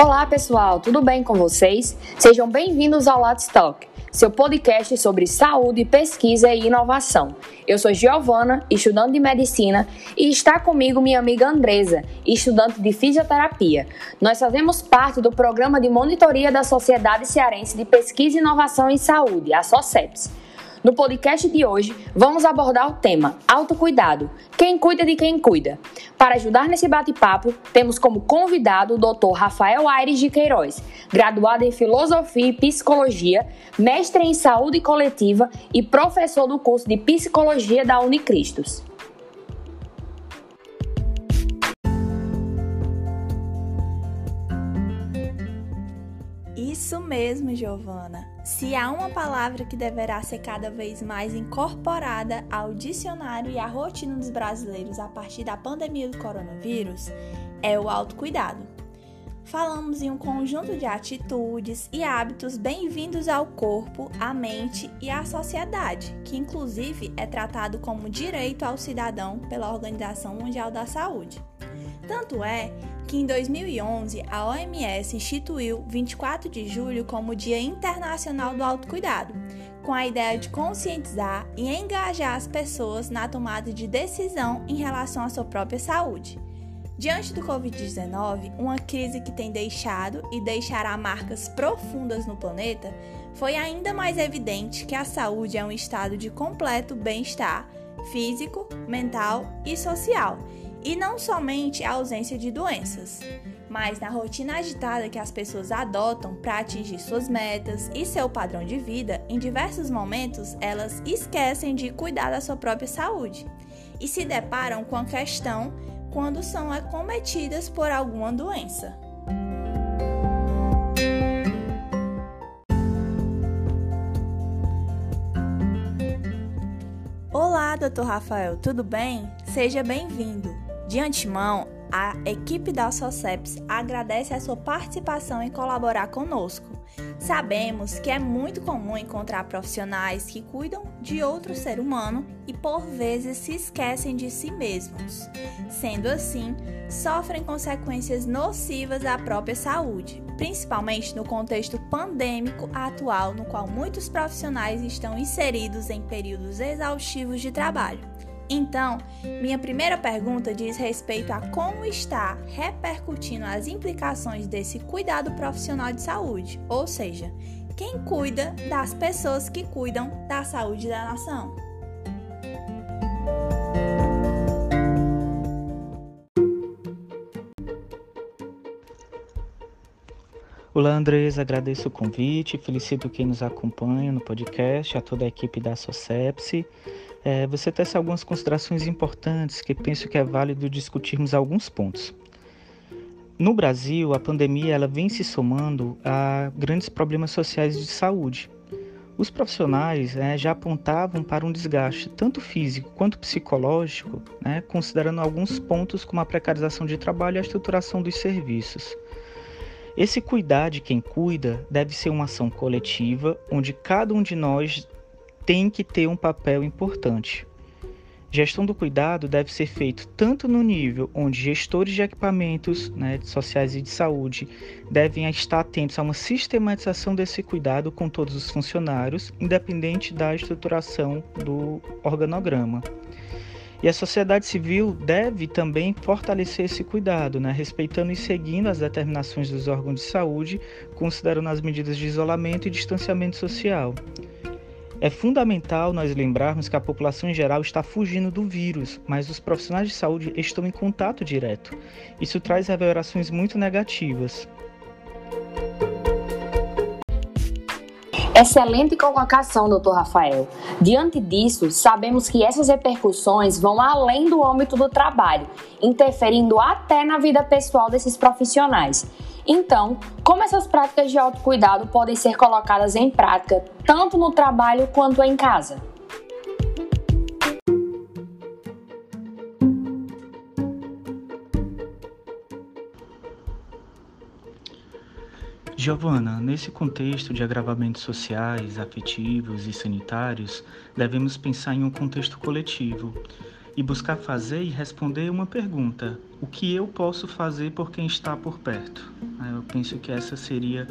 Olá pessoal, tudo bem com vocês? Sejam bem-vindos ao Let's Talk, seu podcast sobre saúde, pesquisa e inovação. Eu sou Giovana, estudante de medicina, e está comigo minha amiga Andresa, estudante de fisioterapia. Nós fazemos parte do programa de monitoria da Sociedade Cearense de Pesquisa e Inovação em Saúde, a SOCEPS. No podcast de hoje, vamos abordar o tema Autocuidado. Quem cuida de quem cuida? Para ajudar nesse bate-papo, temos como convidado o Dr. Rafael Aires de Queiroz, graduado em Filosofia e Psicologia, mestre em Saúde Coletiva e professor do curso de Psicologia da Unicristos. Mesmo, Giovana. Se há uma palavra que deverá ser cada vez mais incorporada ao dicionário e à rotina dos brasileiros a partir da pandemia do coronavírus, é o autocuidado. Falamos em um conjunto de atitudes e hábitos bem-vindos ao corpo, à mente e à sociedade, que inclusive é tratado como direito ao cidadão pela Organização Mundial da Saúde. Tanto é que em 2011 a OMS instituiu 24 de julho como Dia Internacional do Autocuidado, com a ideia de conscientizar e engajar as pessoas na tomada de decisão em relação à sua própria saúde. Diante do Covid-19, uma crise que tem deixado e deixará marcas profundas no planeta, foi ainda mais evidente que a saúde é um estado de completo bem-estar físico, mental e social e não somente a ausência de doenças, mas na rotina agitada que as pessoas adotam para atingir suas metas e seu padrão de vida, em diversos momentos elas esquecem de cuidar da sua própria saúde e se deparam com a questão quando são acometidas por alguma doença. Olá, Dr. Rafael, tudo bem? Seja bem-vindo. De antemão, a equipe da SOCEPS agradece a sua participação em colaborar conosco. Sabemos que é muito comum encontrar profissionais que cuidam de outro ser humano e por vezes se esquecem de si mesmos. Sendo assim, sofrem consequências nocivas à própria saúde, principalmente no contexto pandêmico atual, no qual muitos profissionais estão inseridos em períodos exaustivos de trabalho. Então, minha primeira pergunta diz respeito a como está repercutindo as implicações desse cuidado profissional de saúde, ou seja, quem cuida das pessoas que cuidam da saúde da nação. Olá, Andresa, agradeço o convite, felicito quem nos acompanha no podcast, a toda a equipe da SOCEPSE é, você tece algumas considerações importantes que penso que é válido discutirmos alguns pontos. No Brasil, a pandemia ela vem se somando a grandes problemas sociais de saúde. Os profissionais né, já apontavam para um desgaste tanto físico quanto psicológico, né, considerando alguns pontos como a precarização de trabalho e a estruturação dos serviços. Esse cuidar de quem cuida deve ser uma ação coletiva, onde cada um de nós tem que ter um papel importante. Gestão do cuidado deve ser feito tanto no nível onde gestores de equipamentos né, sociais e de saúde devem estar atentos a uma sistematização desse cuidado com todos os funcionários, independente da estruturação do organograma. E a sociedade civil deve também fortalecer esse cuidado, né, respeitando e seguindo as determinações dos órgãos de saúde, considerando as medidas de isolamento e distanciamento social. É fundamental nós lembrarmos que a população em geral está fugindo do vírus, mas os profissionais de saúde estão em contato direto. Isso traz revelações muito negativas. Excelente colocação, doutor Rafael. Diante disso, sabemos que essas repercussões vão além do âmbito do trabalho, interferindo até na vida pessoal desses profissionais. Então, como essas práticas de autocuidado podem ser colocadas em prática tanto no trabalho quanto em casa? Giovana, nesse contexto de agravamentos sociais, afetivos e sanitários, devemos pensar em um contexto coletivo e buscar fazer e responder uma pergunta: o que eu posso fazer por quem está por perto? Eu penso que essa seria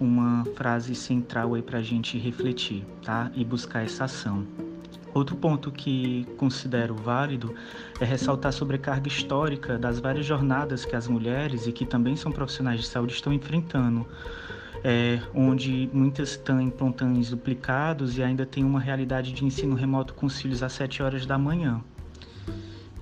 uma frase central aí para a gente refletir, tá? E buscar essa ação. Outro ponto que considero válido é ressaltar sobre a carga histórica das várias jornadas que as mulheres e que também são profissionais de saúde estão enfrentando, é, onde muitas estão em plantões duplicados e ainda tem uma realidade de ensino remoto com os filhos às 7 horas da manhã.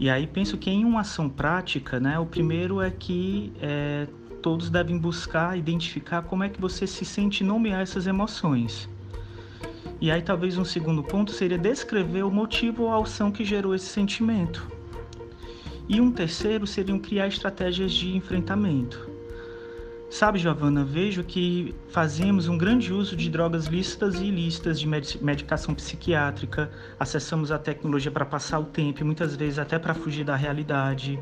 E aí penso que em uma ação prática, né, o primeiro é que é, todos devem buscar identificar como é que você se sente nomear essas emoções. E aí talvez um segundo ponto seria descrever o motivo ou a ação que gerou esse sentimento. E um terceiro seriam criar estratégias de enfrentamento. Sabe, Giovana, vejo que fazemos um grande uso de drogas lícitas e ilícitas de medicação psiquiátrica, acessamos a tecnologia para passar o tempo e muitas vezes até para fugir da realidade,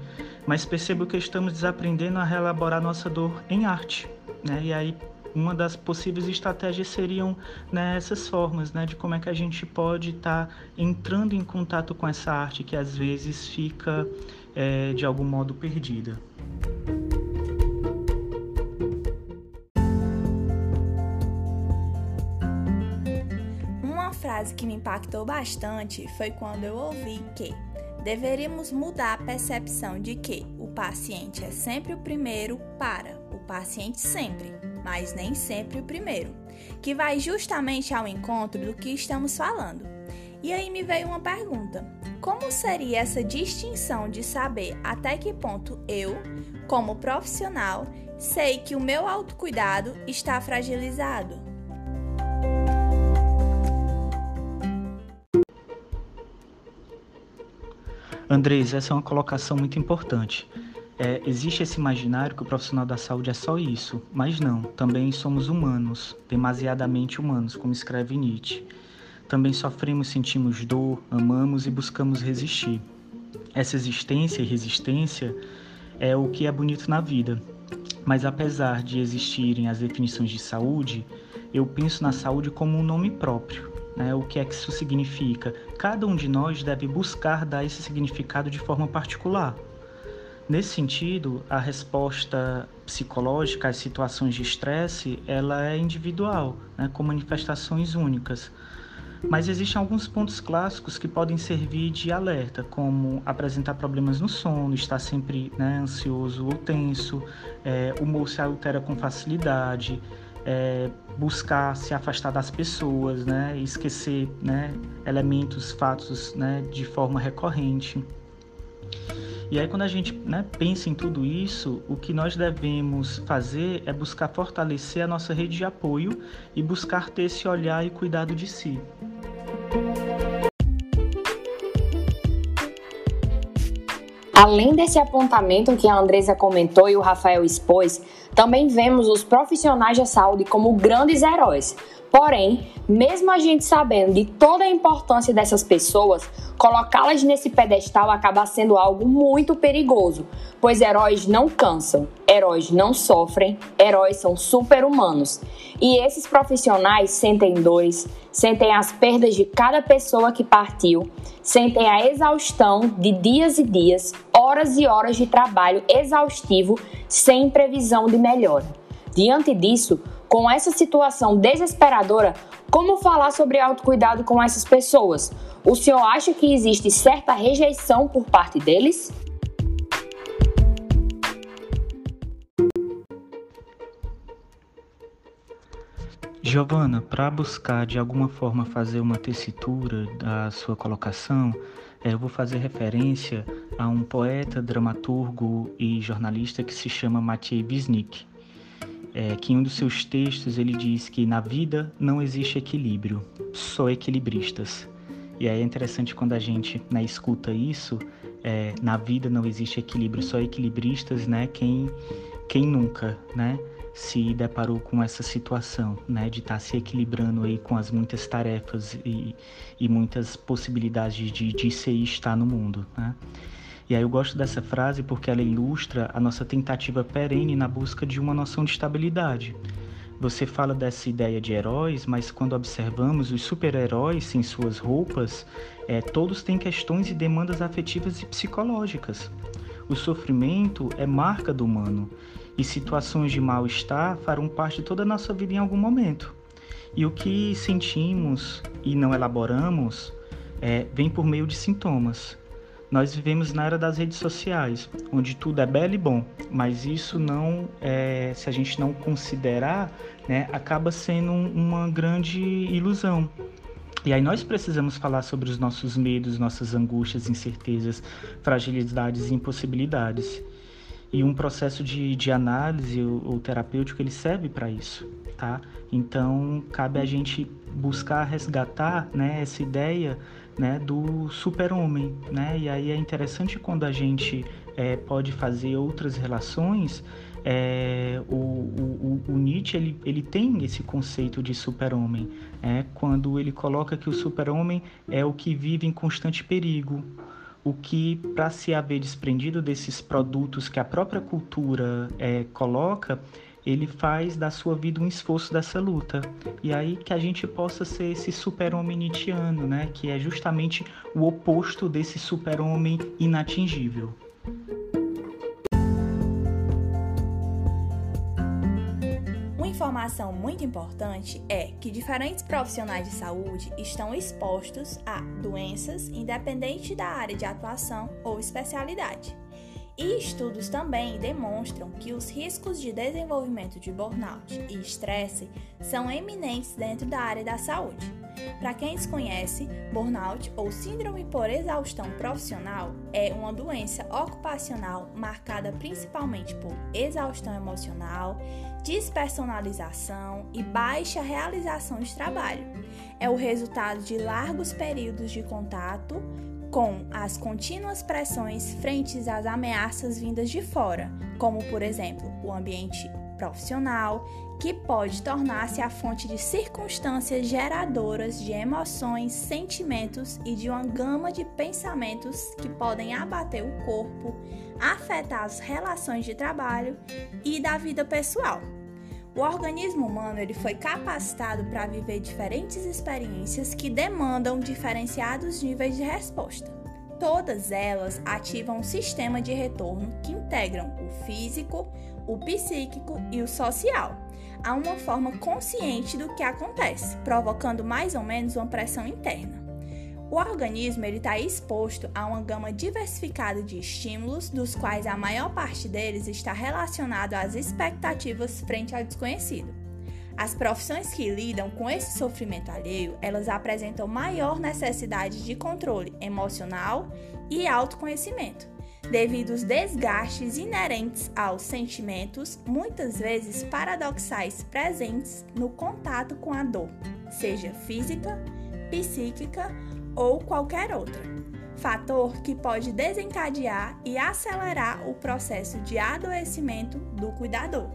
mas percebo que estamos desaprendendo a reelaborar nossa dor em arte. Né? E aí, uma das possíveis estratégias seriam né, essas formas né, de como é que a gente pode estar tá entrando em contato com essa arte que às vezes fica é, de algum modo perdida. frase que me impactou bastante foi quando eu ouvi que deveríamos mudar a percepção de que o paciente é sempre o primeiro para o paciente sempre, mas nem sempre o primeiro, que vai justamente ao encontro do que estamos falando. E aí me veio uma pergunta: como seria essa distinção de saber até que ponto eu, como profissional, sei que o meu autocuidado está fragilizado? Andrés, essa é uma colocação muito importante. É, existe esse imaginário que o profissional da saúde é só isso, mas não, também somos humanos, demasiadamente humanos, como escreve Nietzsche. Também sofremos, sentimos dor, amamos e buscamos resistir. Essa existência e resistência é o que é bonito na vida. Mas apesar de existirem as definições de saúde, eu penso na saúde como um nome próprio. Né? O que é que isso significa? Cada um de nós deve buscar dar esse significado de forma particular. Nesse sentido, a resposta psicológica às situações de estresse ela é individual, né, com manifestações únicas. Mas existem alguns pontos clássicos que podem servir de alerta, como apresentar problemas no sono, estar sempre né, ansioso ou tenso, é, o humor se altera com facilidade, é, buscar se afastar das pessoas, né, esquecer né, elementos, fatos né, de forma recorrente. E aí, quando a gente né, pensa em tudo isso, o que nós devemos fazer é buscar fortalecer a nossa rede de apoio e buscar ter esse olhar e cuidado de si. Além desse apontamento que a Andresa comentou e o Rafael expôs, também vemos os profissionais da saúde como grandes heróis. Porém, mesmo a gente sabendo de toda a importância dessas pessoas, colocá-las nesse pedestal acaba sendo algo muito perigoso, pois heróis não cansam, heróis não sofrem, heróis são super-humanos. E esses profissionais sentem dores, sentem as perdas de cada pessoa que partiu, sentem a exaustão de dias e dias, horas e horas de trabalho exaustivo sem previsão de melhora. Diante disso, com essa situação desesperadora, como falar sobre autocuidado com essas pessoas? O senhor acha que existe certa rejeição por parte deles? Giovana, para buscar de alguma forma fazer uma tessitura da sua colocação, é, eu vou fazer referência a um poeta, dramaturgo e jornalista que se chama Maciej Wisnik, é, que em um dos seus textos ele diz que na vida não existe equilíbrio, só equilibristas. E aí é interessante quando a gente né, escuta isso, é, na vida não existe equilíbrio, só equilibristas, né? Quem, quem nunca, né? se deparou com essa situação, né, de estar tá se equilibrando aí com as muitas tarefas e, e muitas possibilidades de, de ser e estar no mundo, né? E aí eu gosto dessa frase porque ela ilustra a nossa tentativa perene na busca de uma noção de estabilidade. Você fala dessa ideia de heróis, mas quando observamos os super-heróis sem suas roupas, é, todos têm questões e demandas afetivas e psicológicas. O sofrimento é marca do humano e situações de mal-estar farão parte de toda a nossa vida em algum momento. E o que sentimos e não elaboramos é, vem por meio de sintomas. Nós vivemos na era das redes sociais, onde tudo é belo e bom, mas isso não, é, se a gente não considerar, né, acaba sendo uma grande ilusão. E aí nós precisamos falar sobre os nossos medos, nossas angústias, incertezas, fragilidades e impossibilidades. E um processo de, de análise ou, ou terapêutico ele serve para isso, tá? Então cabe a gente buscar resgatar, né, essa ideia, né, do super-homem, né? E aí é interessante quando a gente é, pode fazer outras relações é, o, o, o, Nietzsche ele, ele tem esse conceito de super-homem, é, quando ele coloca que o super-homem é o que vive em constante perigo, o que, para se haver desprendido desses produtos que a própria cultura é, coloca, ele faz da sua vida um esforço dessa luta. E aí que a gente possa ser esse super-homem nietzschiano, né? que é justamente o oposto desse super-homem inatingível. informação muito importante é que diferentes profissionais de saúde estão expostos a doenças independente da área de atuação ou especialidade. E estudos também demonstram que os riscos de desenvolvimento de burnout e estresse são eminentes dentro da área da saúde. Para quem desconhece, burnout ou síndrome por exaustão profissional é uma doença ocupacional marcada principalmente por exaustão emocional, despersonalização e baixa realização de trabalho. É o resultado de largos períodos de contato com as contínuas pressões frente às ameaças vindas de fora, como por exemplo o ambiente profissional, que pode tornar-se a fonte de circunstâncias geradoras de emoções, sentimentos e de uma gama de pensamentos que podem abater o corpo, afetar as relações de trabalho e da vida pessoal. O organismo humano ele foi capacitado para viver diferentes experiências que demandam diferenciados níveis de resposta. Todas elas ativam um sistema de retorno que integram o físico, o psíquico e o social, a uma forma consciente do que acontece, provocando mais ou menos uma pressão interna. O organismo está exposto a uma gama diversificada de estímulos, dos quais a maior parte deles está relacionado às expectativas frente ao desconhecido. As profissões que lidam com esse sofrimento alheio, elas apresentam maior necessidade de controle emocional e autoconhecimento, devido aos desgastes inerentes aos sentimentos, muitas vezes paradoxais presentes no contato com a dor, seja física, psíquica ou qualquer outra. Fator que pode desencadear e acelerar o processo de adoecimento do cuidador.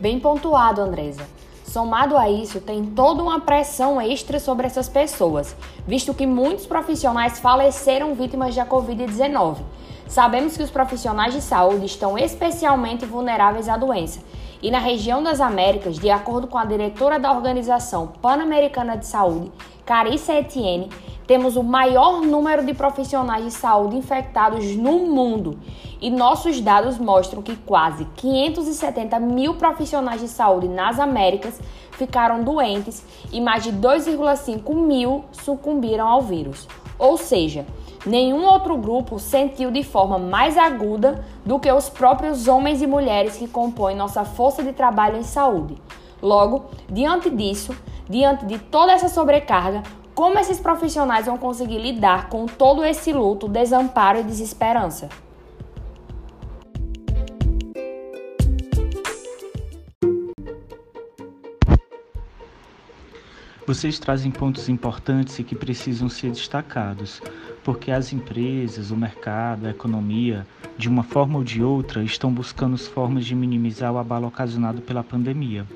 Bem pontuado, Andresa. Somado a isso, tem toda uma pressão extra sobre essas pessoas, visto que muitos profissionais faleceram vítimas da Covid-19 Sabemos que os profissionais de saúde estão especialmente vulneráveis à doença. E na região das Américas, de acordo com a diretora da Organização Pan-Americana de Saúde, Carissa Etienne, temos o maior número de profissionais de saúde infectados no mundo. E nossos dados mostram que quase 570 mil profissionais de saúde nas Américas ficaram doentes e mais de 2,5 mil sucumbiram ao vírus. Ou seja, Nenhum outro grupo sentiu de forma mais aguda do que os próprios homens e mulheres que compõem nossa força de trabalho em saúde. Logo, diante disso, diante de toda essa sobrecarga, como esses profissionais vão conseguir lidar com todo esse luto, desamparo e desesperança? Vocês trazem pontos importantes e que precisam ser destacados, porque as empresas, o mercado, a economia, de uma forma ou de outra, estão buscando formas de minimizar o abalo ocasionado pela pandemia.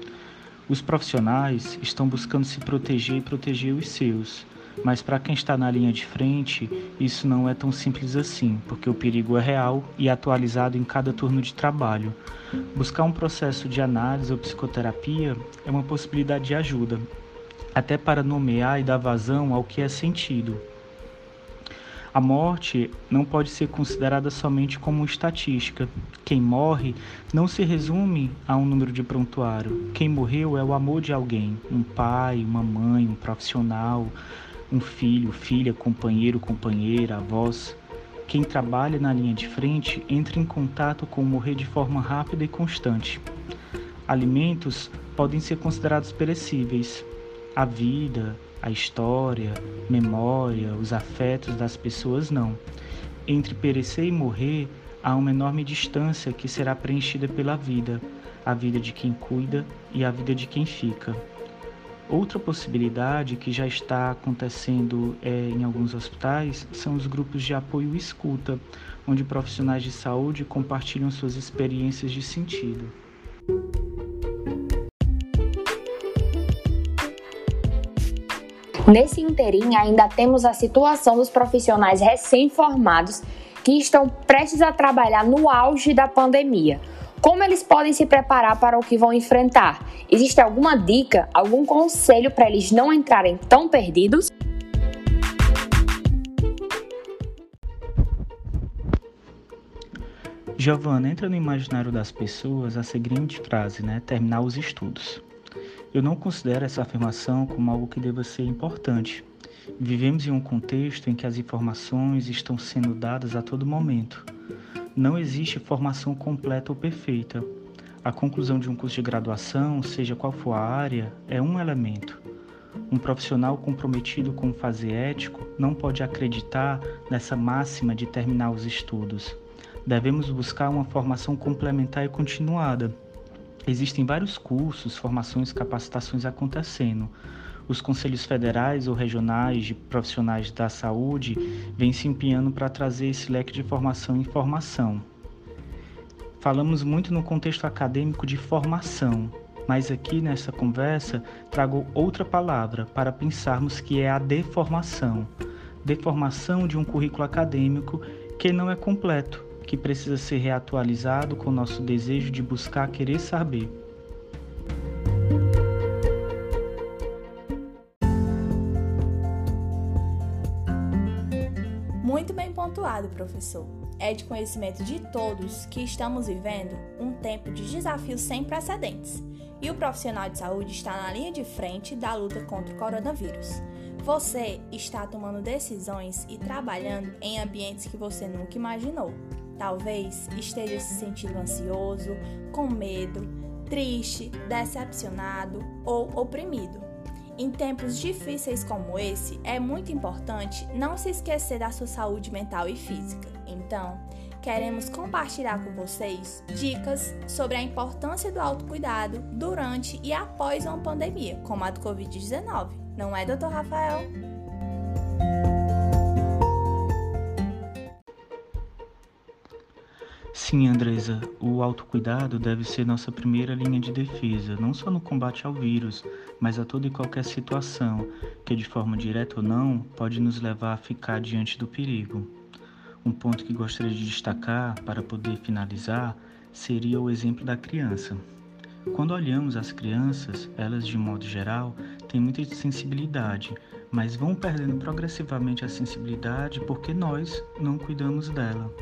Os profissionais estão buscando se proteger e proteger os seus, Mas para quem está na linha de frente, isso não é tão simples assim, porque o perigo é real e atualizado em cada turno de trabalho. Buscar um processo de análise ou psicoterapia é uma possibilidade de ajuda, até para nomear e dar vazão ao que é sentido. A morte não pode ser considerada somente como estatística. Quem morre não se resume a um número de prontuário. Quem morreu é o amor de alguém, um pai, uma mãe, um profissional, um filho, filha, companheiro, companheira, avós. Quem trabalha na linha de frente entra em contato com o morrer de forma rápida e constante. Alimentos podem ser considerados perecíveis. A vida, a história, memória, os afetos das pessoas não. Entre perecer e morrer há uma enorme distância que será preenchida pela vida, a vida de quem cuida e a vida de quem fica. Outra possibilidade que já está acontecendo é, em alguns hospitais são os grupos de apoio e escuta, onde profissionais de saúde compartilham suas experiências de sentido. Nesse interim, ainda temos a situação dos profissionais recém-formados que estão prestes a trabalhar no auge da pandemia. Como eles podem se preparar para o que vão enfrentar? Existe alguma dica, algum conselho para eles não entrarem tão perdidos? Giovana, entra no imaginário das pessoas a seguinte frase, né? Terminar os estudos. Eu não considero essa afirmação como algo que deva ser importante. Vivemos em um contexto em que as informações estão sendo dadas a todo momento. Não existe formação completa ou perfeita. A conclusão de um curso de graduação, seja qual for a área, é um elemento. Um profissional comprometido com o fazer ético não pode acreditar nessa máxima de terminar os estudos. Devemos buscar uma formação complementar e continuada Existem vários cursos, formações, capacitações acontecendo. Os conselhos federais ou regionais de profissionais da saúde vêm se empenhando para trazer esse leque de formação e informação. Falamos muito no contexto acadêmico de formação, mas aqui nessa conversa trago outra palavra para pensarmos que é a deformação. Deformação de um currículo acadêmico que não é completo, que precisa ser reatualizado com nosso desejo de buscar querer saber. Muito bem pontuado, professor. É de conhecimento de todos que estamos vivendo um tempo de desafios sem precedentes e o profissional de saúde está na linha de frente da luta contra o coronavírus. Você está tomando decisões e trabalhando em ambientes que você nunca imaginou. Talvez esteja se sentindo ansioso, com medo, triste, decepcionado ou oprimido. Em tempos difíceis como esse, é muito importante não se esquecer da sua saúde mental e física. Então, queremos compartilhar com vocês dicas sobre a importância do autocuidado durante e após uma pandemia, como a do Covid-19. Não é, doutor Rafael? Sim, Andresa, o autocuidado deve ser nossa primeira linha de defesa, não só no combate ao vírus, mas a toda e qualquer situação que, de forma direta ou não, pode nos levar a ficar diante do perigo. Um ponto que gostaria de destacar para poder finalizar seria o exemplo da criança. Quando olhamos as crianças, elas de modo geral têm muita sensibilidade, mas vão perdendo progressivamente a sensibilidade porque nós não cuidamos dela.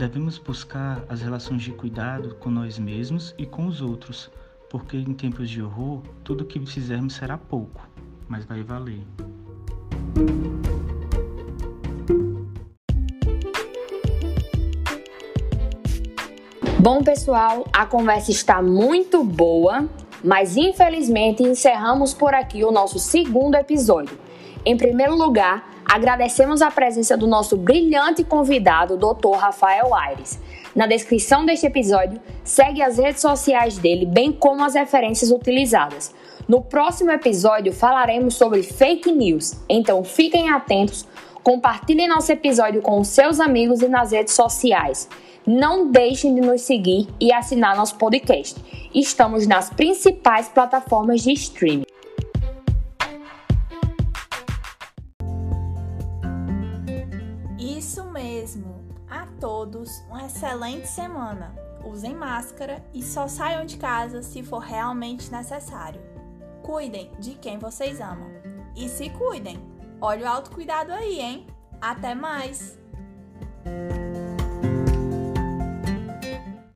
Devemos buscar as relações de cuidado com nós mesmos e com os outros, porque em tempos de horror, tudo que fizermos será pouco, mas vai valer. Bom, pessoal, a conversa está muito boa, mas infelizmente encerramos por aqui o nosso segundo episódio. Em primeiro lugar, Agradecemos a presença do nosso brilhante convidado, Dr. Rafael Aires. Na descrição deste episódio, segue as redes sociais dele, bem como as referências utilizadas. No próximo episódio falaremos sobre fake news, então fiquem atentos, compartilhem nosso episódio com seus amigos e nas redes sociais. Não deixem de nos seguir e assinar nosso podcast. Estamos nas principais plataformas de streaming. Mesmo. A todos, uma excelente semana. Usem máscara e só saiam de casa se for realmente necessário. Cuidem de quem vocês amam. E se cuidem. Olha o autocuidado aí, hein? Até mais!